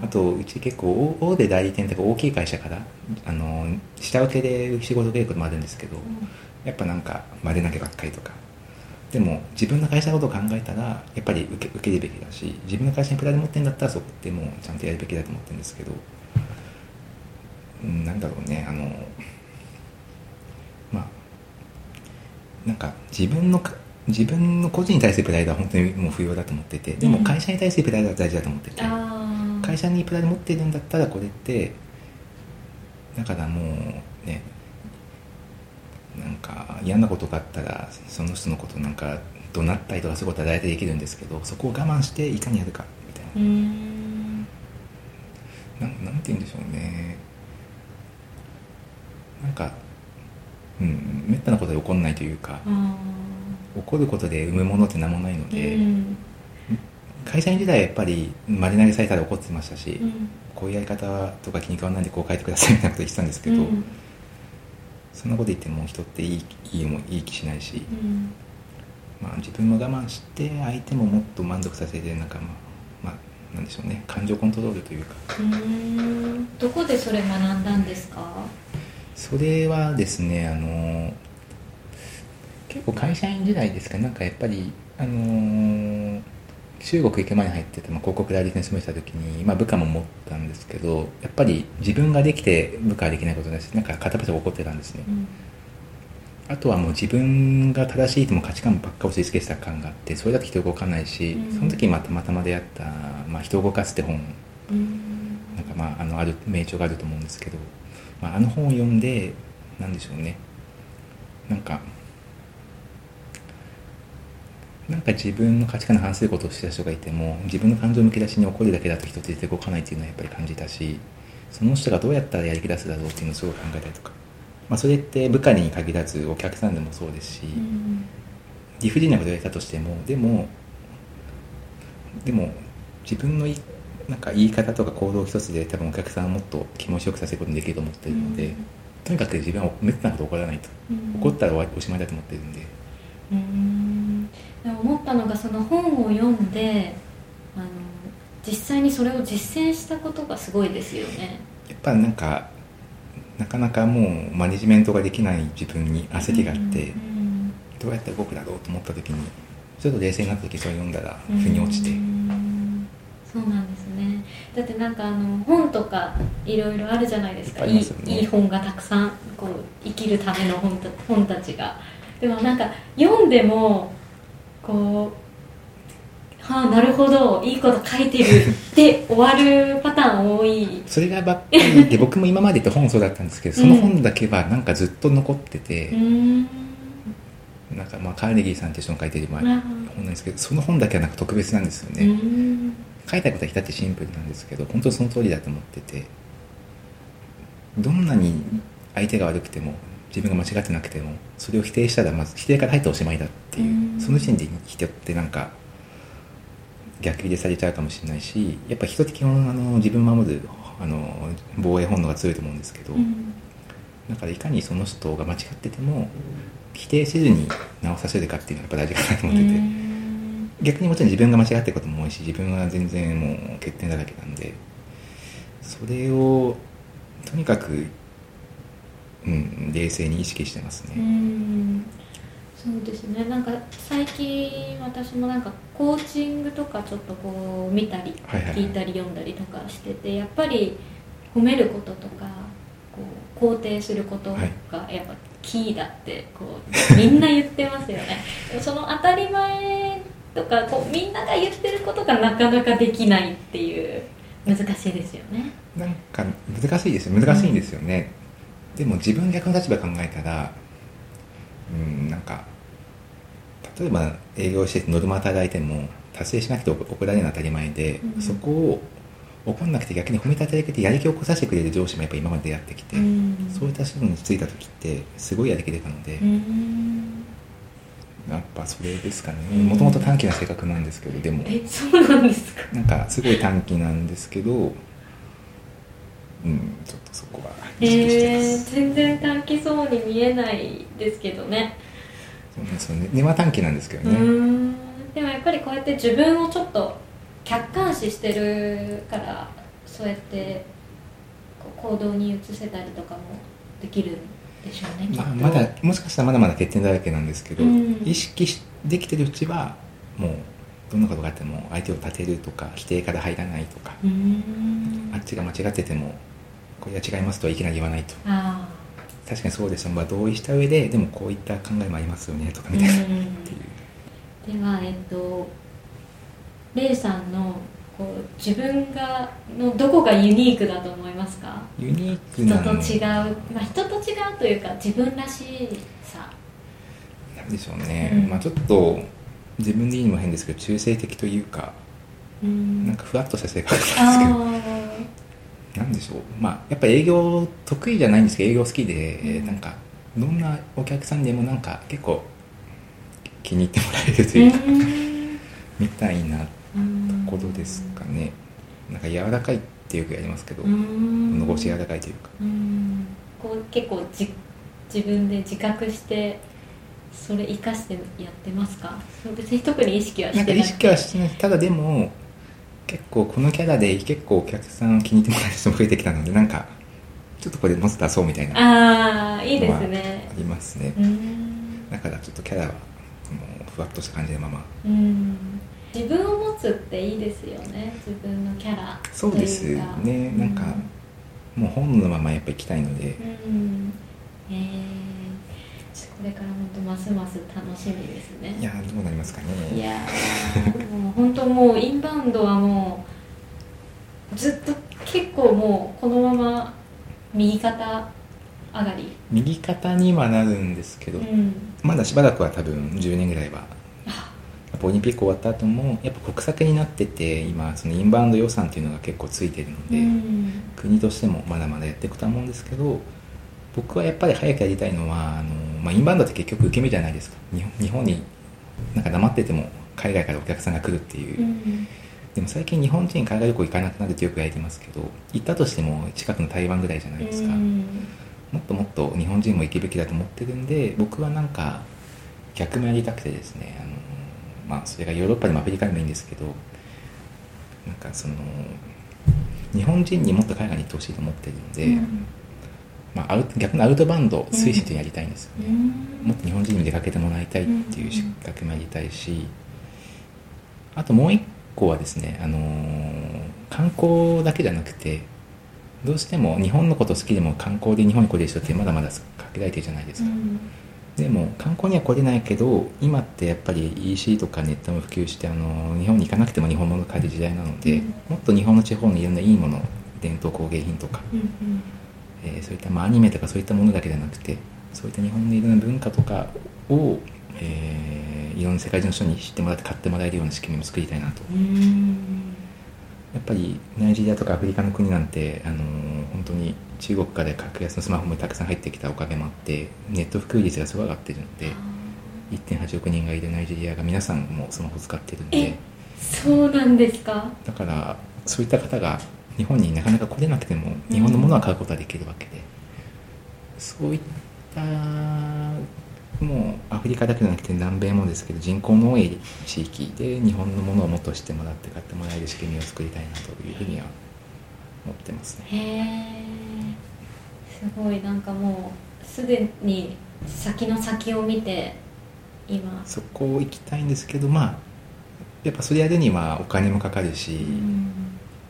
あとうち結構大大手代理店とか大きい会社からあの下請けで仕事を受けることもあるんですけど、やっぱなんか丸投げばっかりとか。でも自分の会社のことを考えたらやっぱり受け受けるべきだし自分の会社にプライド持ってるんだったらそこってもうちゃんとやるべきだと思ってるんですけどうんなんだろうねあのまあなんか自分のか自分の個人に対するプライドは本当にもう不要だと思っててでもうん会社に対するプライドは大事だと思ってて、会社にプライド持ってるんだったらこれってだからもうねなんか嫌なことがあったらその人のことなんか怒鳴ったりとかそういうことは大体できるんですけどそこを我慢していかにやるかみたいな。なんなんて言うんでしょうね。なんかうん。めったなことで起こんないというかあ起こることで生むものって何もないのーで、うん。会社員時代はやっぱり丸投げされたら怒ってましたし、うん。こういうやり方とか気に食わないんでこう書いてくださいみたいなこと言ってたんですけど、うん。そんなこと言っても人っていいいい思いいい気しないし、うん。まあ、自分も我慢して相手ももっと満足させてなんかまあ、まあ、なんでしょうね。感情コントロールというか。どこでそれ学んだんですか？それはですねあの結構会社員時代ですかなんかやっぱりあの中国行く前に入ってて、まあ、広告代理店に勤めてた時に、まあ、部下も持ったんですけどやっぱり自分ができて部下ができないことだしなんか片っ端が怒ってたんですね。うん。あとはもう自分が正しいとも価値観ばっか押し付けてた感があってそれだと人動かないし、うん。その時まあたまたま出会った「まあ、人を動かす」って本。うん。なんかまああのある名著があると思うんですけど、まあ、あの本を読んでなんでしょうね。なんかなんか自分の価値観に反することをしてた人がいても自分の感情むき出しに怒るだけだと人って出て動かないっていうのはやっぱり感じたしその人がどうやったらやりき出すだろうっていうのをすごい考えたりとか。まあ、それって部下に限らずお客さんでもそうですし、うん理不尽なことを言われたとしてもでもでも自分のいなんか言い方とか行動一つで多分お客さんをもっと気持ちよくさせることにできると思ってるので、うん。とにかく自分はめったなこと起こらないと、うん。怒ったらおしまいだと思ってるんで。うん。思ったのがその本を読んであの実際にそれを実践したことがすごいですよね。やっぱなんかなかなかもうマネジメントができない自分に焦りがあって、うん。どうやって動くだろうと思った時にちょっと冷静になった時それを読んだらうん腑に落ちて、うんそうなんですね。だってなんかあの本とかいろいろあるじゃないですか。いいいいい本がたくさんこう生きるための本た本たちが。でもなんか読んでもこうはあなるほどいいこと書いてるって終わるパターン多い。それがばっかりで 僕も今まで言った本そうだったんですけどその本だけはなんかずっと残ってて。う、ん。なんかまあカーネギーさんって人の書いてる本なんですけどその本だけはなんか特別なんですよね、うん書いたことは至ってシンプルなんですけど本当にその通りだと思っててどんなに相手が悪くても自分が間違ってなくてもそれを否定したらまず否定から入っておしまいだっていう、うん。その時点で人ってなんか逆切れされちゃうかもしれないしやっぱ人って基本あの自分を守るあの防衛本能が強いと思うんですけど、うん。だからいかにその人が間違ってても否定せずに直させるかっていうのがやっぱ大事かなと思ってて、うん逆にもちろん自分が間違ってることも多いし自分は全然もう欠点だらけなんでそれをとにかく、うん、冷静に意識してますうね、ん。そうですね。なんか最近私もなんかコーチングとかちょっとこう見たり聞いたり読んだりとかしててやっぱり褒めることとかこう肯定することがやっぱキーだってこうみんな言ってますよね。その当たり前とかこうみんなが言ってることがなかなかできないっていう難しいですよね。なんか難しいですよ。難しいんですよね、でも自分逆の立場考えたらうんなんか例えば営業しててノルマ働いても達成しなくて怒られるのは当たり前で、うんそこを怒んなくて逆に褒めたたえてやる気を起こさせてくれる上司もやっぱ今まで出会ってきて、うんそういった人についた時ってすごいやる気出たので、うんやっぱそれですかね。うんもともと短気な性格なんですけどでも。えそうなんですか？なんかすごい短気なんですけどうんちょっとそこは意識してまえー、す、全然短気そうに見えないですけどね。そうなんですよね。根は短気なんですけどね。ん。でもやっぱりこうやって自分をちょっと客観視してるからそうやって行動に移せたりとかもできるんでしょうねまあ、まだもしかしたらまだまだ欠点だらけなんですけど、うん。意識しできてるうちはもうどんなことがあっても相手を立てるとか否定から入らないとか、うーん。あっちが間違っててもこれは違いますとはいきなり言わないと。あ確かにそうですよ、まあ、同意した上ででもこういった考えもありますよねとかあみたいな、うん。っていうではえっとレイさんのこう自分がのどこがユニークだと思いますか？ユニーク人と違う、まあ、人と違うというか自分らしさ。なんでしょうね、うん。まあちょっと自分で言うのも変ですけど中性的というかうん。なんかふわっとした性格なんですけど。あなんでしょう。まあやっぱ営業得意じゃないんですけど営業好きで、うん。なんかどんなお客さんでもなんか結構気に入ってもらえるとーいうか、うん。みたいなとうんころですかねなんか柔らかいってよくやりますけど、うん。物腰柔らかいというか。うん。こう結構じ自分で自覚してそれ生かしてやってますか？別に特に意識はしてないなんか意識はしてない。ただでも結構このキャラで結構お客さん気に入ってもらえる人も増えてきたのでなんかちょっとこれもっと出そうみたいなあああいいですね。りますね。うん。だからちょっとキャラはもうふわっとした感じのまま。うん自分を持つっていいですよね。自分のキャラそうですね。なんかもう本のままやっぱり行きたいので。うん。えーこれから本当ますます楽しみですね。いやーどうなりますかね。いやーもう本当もうインバウンドはもうずっと結構もうこのまま右肩上がり。右肩にはなるんですけど、うん。まだしばらくは多分10年ぐらいはオリンピック終わった後もやっぱ国策になってて今そのインバウンド予算っていうのが結構ついてるので、うん。国としてもまだまだやっていくとは思うんですけど僕はやっぱり早くやりたいのはあの、まあ、インバウンドって結局受け身じゃないですか。日本日本になんか黙ってても海外からお客さんが来るっていう、うんでも最近日本人海外旅行行かなくなるってよく言われてますけど行ったとしても近くの台湾ぐらいじゃないですか、うん。もっともっと日本人も行くべきだと思ってるんで僕はなんか逆もやりたくてですねあの、まあ、それがヨーロッパでもアフリカでもいいんですけどなんかその日本人にもっと海外に行ってほしいと思ってるんで、うん。まあ、アウト逆のアウトバウンド推進ってやりたいんですよね、うん。もっと日本人に出かけてもらいたいっていう仕掛けもやりたいしあともう一個はですね、あのー観光だけじゃなくてどうしても日本のこと好きでも観光で日本に来れる人ってまだまだ限られてるじゃないですか、うんでも観光には来れないけど今ってやっぱり EC とかネットも普及してあの日本に行かなくても日本物買える時代なので、うん。もっと日本の地方のいろんないいもの伝統工芸品とか、うん。えーそういったまあアニメとかそういったものだけじゃなくてそういった日本のいろんな文化とかを、えーいろんな世界中の人に知ってもらって買ってもらえるような仕組みも作りたいなと。うん。やっぱりナイジェリアとかアフリカの国なんて、あのー本当に中国から格安のスマホもたくさん入ってきたおかげもあってネット普及率がすごい上がってるので1.8億人がいるナイジェリアが皆さんもスマホ使ってるんで。えそうなんですか？だからそういった方が日本になかなか来れなくても日本のものは買うことはできるわけで、そういったもうアフリカだけじゃなくて南米もですけど人口の多い地域で日本のものをもっと知ってもらって買ってもらえる仕組みを作りたいなというふうには思ってますね。へえすごいなんかもうすでに先の先を見て今。そこ行きたいんですけどまあやっぱそれやるにはお金もかかるし、うん。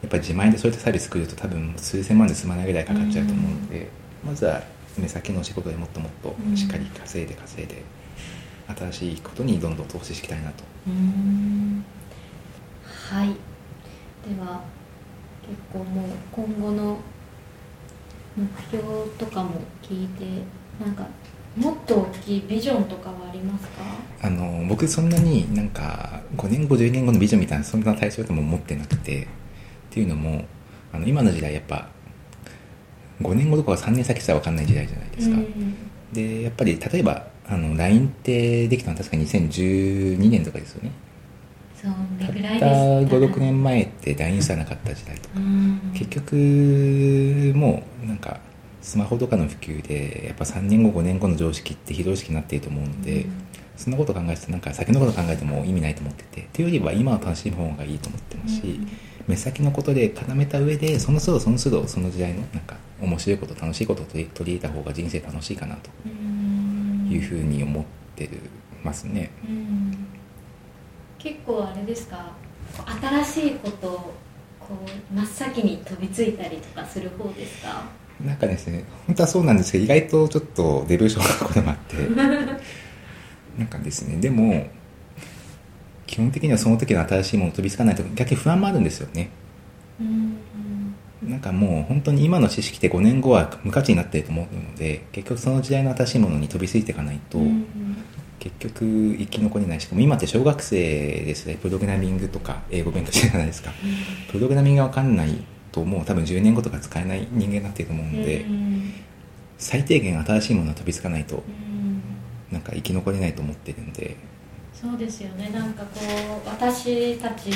やっぱり自前でそういったサービス作ると多分数千万で済まないぐらいかかっちゃうと思うので、まずは目先のお仕事でもっともっとしっかり稼いで稼いで新しいことにどんどん投資していきたいなと。うん。はい。では結構もう今後の目標とかも聞いてなんかもっと大きいビジョンとかはありますか？あの僕そんなになんか5年後10年後のビジョンみたいなそんな対象でも持ってなくてっていうのもあの今の時代やっぱ5年後とかは3年先したら分かんない時代じゃないですか、うん。でやっぱり例えばあの LINE ってできたのは確か2012年とかですよねそうたったねぐらいです56年前って LINE さなかった時代とか。うん。結局もうなんかスマホとかの普及でやっぱ3年後5年後の常識って非常識になっていると思うので、うん。そんなこと考えてなんか先のこと考えても意味ないと思ってて。っていうよりは今を楽しむ方がいいと思ってますし、うん。目先のことで固めた上でその都度その都度その時代のなんか面白いこと楽しいことを取り入れた方が人生楽しいかなとうんいうふうに思ってるますね。うん結構あれですか？新しいことをこう真っ先に飛びついたりとかする方ですか？なんかですね本当はそうなんですけど意外とちょっとデブ症なこともあって なんかですねでも基本的にはその時の新しいものを飛びつかないと逆に不安もあるんですよね。うんなんかもう本当に今の知識って5年後は無価値になってると思うので結局その時代の新しいものに飛びついていかないと、うん結局生き残れない。しかも今って小学生ですね。プログラミングとか英語勉強してるじゃないですか。プログラミングが分かんないともう多分10年後とか使えない人間になってると思うので、うん。最低限新しいものは飛びつかないとうん。なんか生き残れないと思ってるんで。そうですよね。なんかこう私たち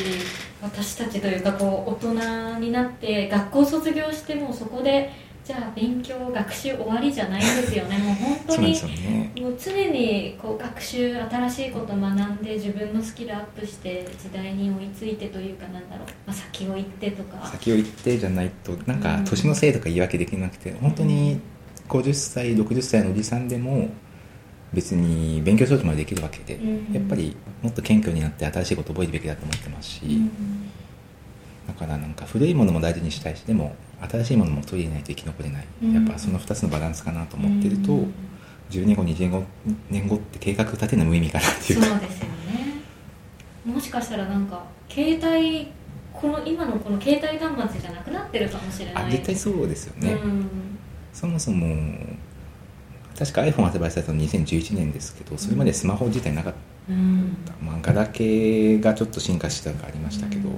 私たちというかこう大人になって学校卒業してもそこでじゃあ勉強学習終わりじゃないんですよね。もう本当にね。もう常にこう学習新しいこと学んで自分のスキルアップして時代に追いついてというかなんだろう、まあ、先を行ってとか。先を行ってじゃないとなんかうん。年のせいとか言い訳できなくて本当に50歳60歳のおじさんでも別に勉強しようとまでできるわけで、うん。やっぱりもっと謙虚になって新しいことを覚えるべきだと思ってますし、うんだからなんか古いものも大事にしたいしでも新しいものも取り入れないと生き残れない、うん。やっぱその2つのバランスかなと思ってると、うん。10年後20年後年後って計画立てるの無意味かなっていか。そううですよね。もしかしたらなんか携帯この今のこの携帯端末じゃなくなってるかもしれない。あ絶対そうですよね、うん。そもそも確か iPhone 発売されたの2011年ですけどそれまでスマホ自体なかった、うん。まあ、ガラケーがちょっと進化したのがありましたけど、うん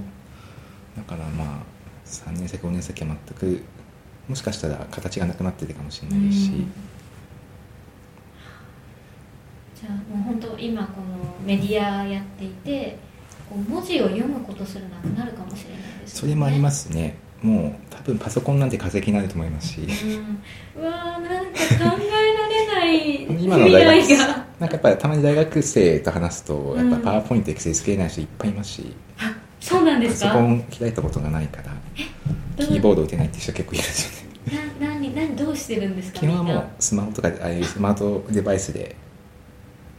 だからまあ3年先5年先は全くもしかしたら形がなくなってるかもしれないし、うんじゃあもう本当今このメディアやっていてこう文字を読むことすらなくなるかもしれないですそれもありますすね。もう多分パソコンなんて化石になると思いますし。うん、うわーなんか考えられない今の大学なんかやっぱりたまに大学生と話すとやっぱうん。パワーポイントエクセル作れない人いっぱいいますし、あそうなんでパすか？ソコン開いたことがないからキーボード打てないって人結構いるんですよね。な何何どうしてるんですか？基本はもうスマホとかああいうスマートデバイスで、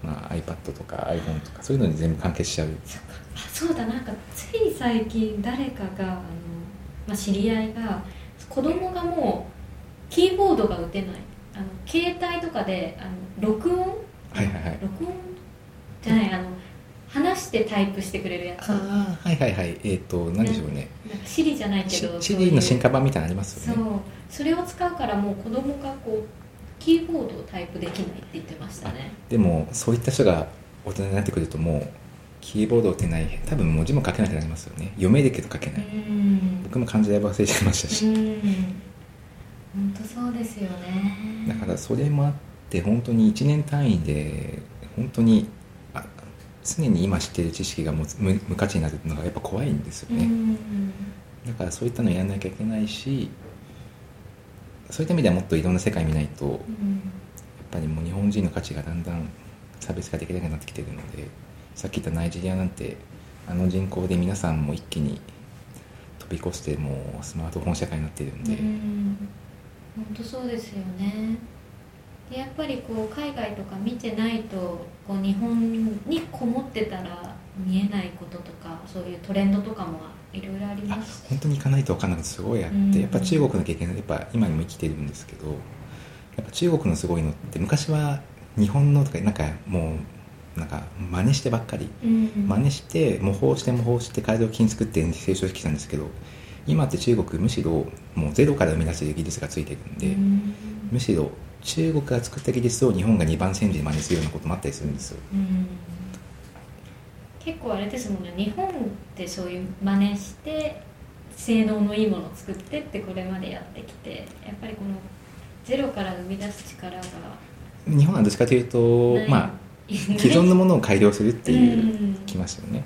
まあ、iPad とか iPhone とかそういうのに全部完結しちゃう。そあそうだ。なんかつい最近誰かがあの、まあ、知り合いが子供がもうキーボードが打てない。あの携帯とかであの録音？はいはいはい。録音？じゃないあの話してタイプしてくれるやつ。ああはいはいはい。えっ、と何でしょうね。シリじゃないけシどシリの進化版版みたいなのありますそうよね。それを使うからもう子供がこうキーボードをタイプできないって言ってましたね。でもそういった人が大人になってくるともうキーボード打てない多分文字も書けなくなりますよね。読めるけど書けうない、ん。僕も漢字で忘れちゃいましたし、うん。本当そうですよね。だからそれもあって本当に1年単位で本当にあ常に今知っている知識がもう無無価値になるのがやっぱ怖いんですよね、うんだからそういったのやらなきゃいけないしそういった意味ではもっといろんな世界見ないとやっうん。ぱりもう日本人の価値がだんだん差別化できなくなってきてるのでさっき言ったナイジェリアなんてあの人口で皆さんも一気に飛び越してもうスマートフォン社会になってるんで、うん。本当そうですよねでやっぱりこう海外とか見てないとこう日本にこもってたら見えないこととかそういうトレンドとかもいろいろありあます。本当に行かないと分かんないことすごいあって、うん。やっぱ中国の経験やっぱ今にも生きてるんですけどやっぱ中国のすごいのって昔は日本のとかなんかもうなんか真似してばっかりうん。真似して模倣して模倣して改造金作って成長してきたんですけど今って中国むしろもうゼロから生み出せる技術がついてるんで、うん。むしろ中国が作った技術を日本が2番煎じで真似するようなこともあったりするんですよ。うん。結構あれですもんね。日本ってそういう真似して性能のいいものを作ってってこれまでやってきてやっぱりこのゼロから生み出す力が日本はどっちかというとまあ既存のものを改良するっていううん。きますよね。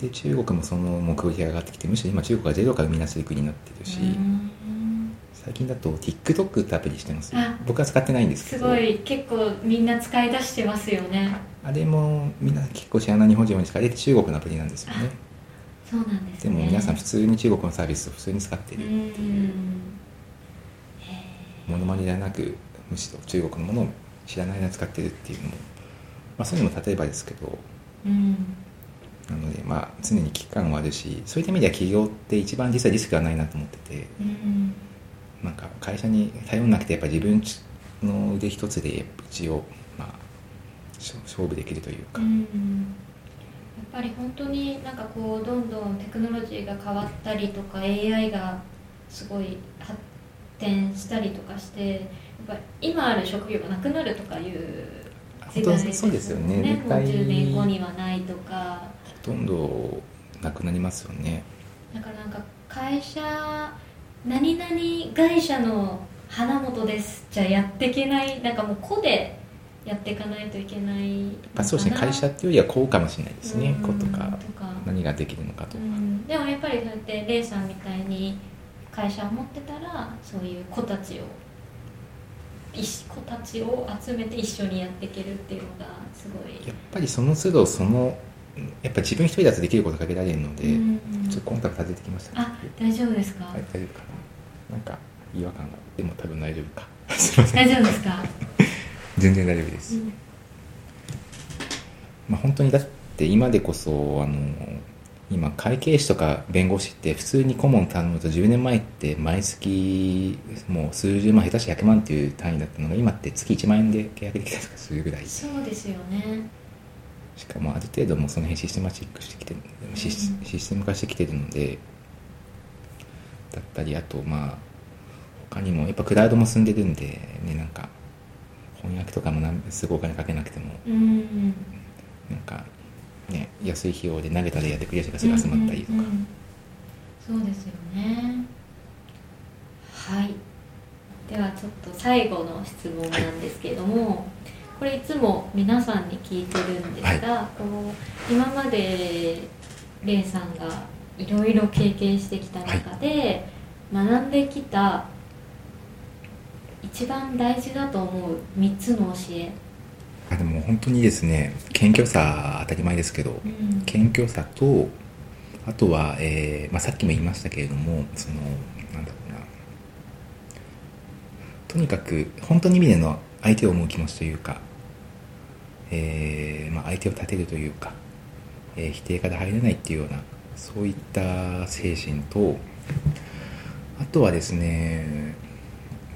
で中国もその目標が上がってきてむしろ今中国はゼロから生み出せる国になってるし、うん最近だと TikTok ってアプリしてますあ。僕は使ってないんですけど。すごい結構みんな使い出してますよね。あれもみんな結構知らない日本人も使われて中国のアプリなんですよね。そうなんですね。でも皆さん普通に中国のサービスを普通に使ってうるんものまねではなくむしろ中国のものを知らない間に使ってるっていうのも、まあ、そういうのも例えばですけど。うん。なのでまあ常に危機感はあるしそういった意味では企業って一番実はリスクがないなと思ってて。うんなんか会社に頼んなくてやっぱ自分の腕一つで一応まあ勝勝負できるというか、うんやっぱり本当になんかこうどんどんテクノロジーが変わったりとか AI がすごい発展したりとかしてやっぱり今ある職業がなくなるとかいう時代ですそうですよね。ねもう絶対10年後にはないとか。ほとんどなくなりますよね。だからなんか会社何々会社の花本です。じゃやっていけないなんかもう個でやっていかないといけないやっぱそうですね。会社っていうよりはこうかもしれないですね。うとか。何ができるのかとか、うん。でもやっぱりそうやってレイさんみたいに会社を持ってたらそういう子たちをいし子たちを集めて一緒にやっていけるっていうのがすごい。やっぱりその都度そのやっぱ自分一人だとできることが限られるので、うんちょっとコンタクト外れてきましたあ大丈夫ですか、はい、大丈夫かな。なんか違和感が。でも多分大丈夫か。すいません。大丈夫ですか、全然大丈夫です、うん。まあ本当にだって今でこそあの今会計士とか弁護士って普通に顧問頼むと10年前って毎月もう数十万下手して100万っていう単位だったのが今って月1万円で契約できたりとかするぐらい。そうですよねしかもある程度もうその辺システマチックしてきてるシステム化してきてるのでだったりあとまあ他にもやっぱクラウドも進んでるんでねなんか翻訳とかもなんすごいお金かけなくても。うんなんかね安い費用で投げたらやってくれる人がすぐ集まったりとか、うんうんうん。そうですよね。はい。ではちょっと最後の質問なんですけれども、はい、これいつも皆さんに聞いてるんですが、はい、こう今までレイさんがいろいろ経験してきた中で、学んできた一番大事だと思う3つの教え。あでも本当にですね謙虚さ当たり前ですけど、うん、謙虚さとあとは、えーまあ、さっきも言いましたけれどもそのなんだろうな。とにかく本当に意味での相手を思う気持ちというか、えーまあ、相手を立てるというか、えー、否定から入れないっていうようなそういった精神とあとはですね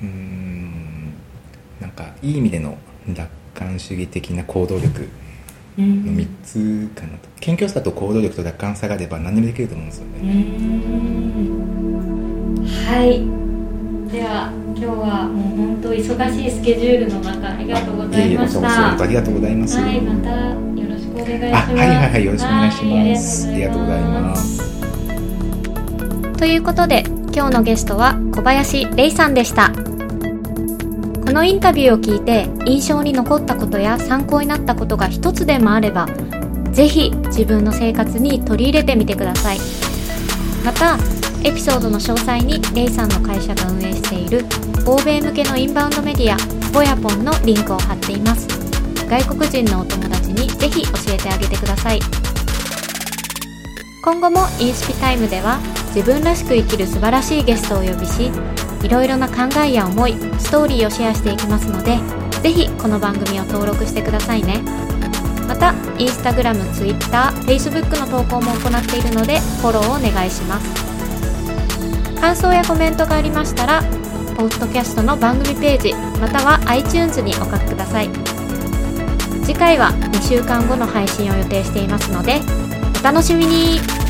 うんなんかいい意味での楽観主義的な行動力の3つかなと、謙虚さと行動力と楽観さがあれば何でもできると思うんですよね。はいでは今日はもう本当忙しいスケジュールの中ありがとうございました。ありがとうございます。はいまたよろしくお願いします。はいはいはいよろしくお願いします。ありがとうございます。ということで今日のゲストは小林玲さんでした。このインタビューを聞いて印象に残ったことや参考になったことが一つでもあればぜひ自分の生活に取り入れてみてください。またエピソードの詳細にレイさんの会社が運営している欧米向けのインバウンドメディアボヤポンのリンクを貼っています。外国人のお友達にぜひ教えてあげてください。今後もインスピタイムでは自分らしく生きる素晴らしいゲストをお呼びしいろいろな考えや思いストーリーをシェアしていきますのでぜひこの番組を登録してくださいね。またインスタグラム、ツイッター、フェイスブックの投稿も行っているのでフォローをお願いします。感想やコメントがありましたらポッドキャストの番組ページまたは iTunes にお書きください。次回は2週間後の配信を予定していますのでお楽しみに。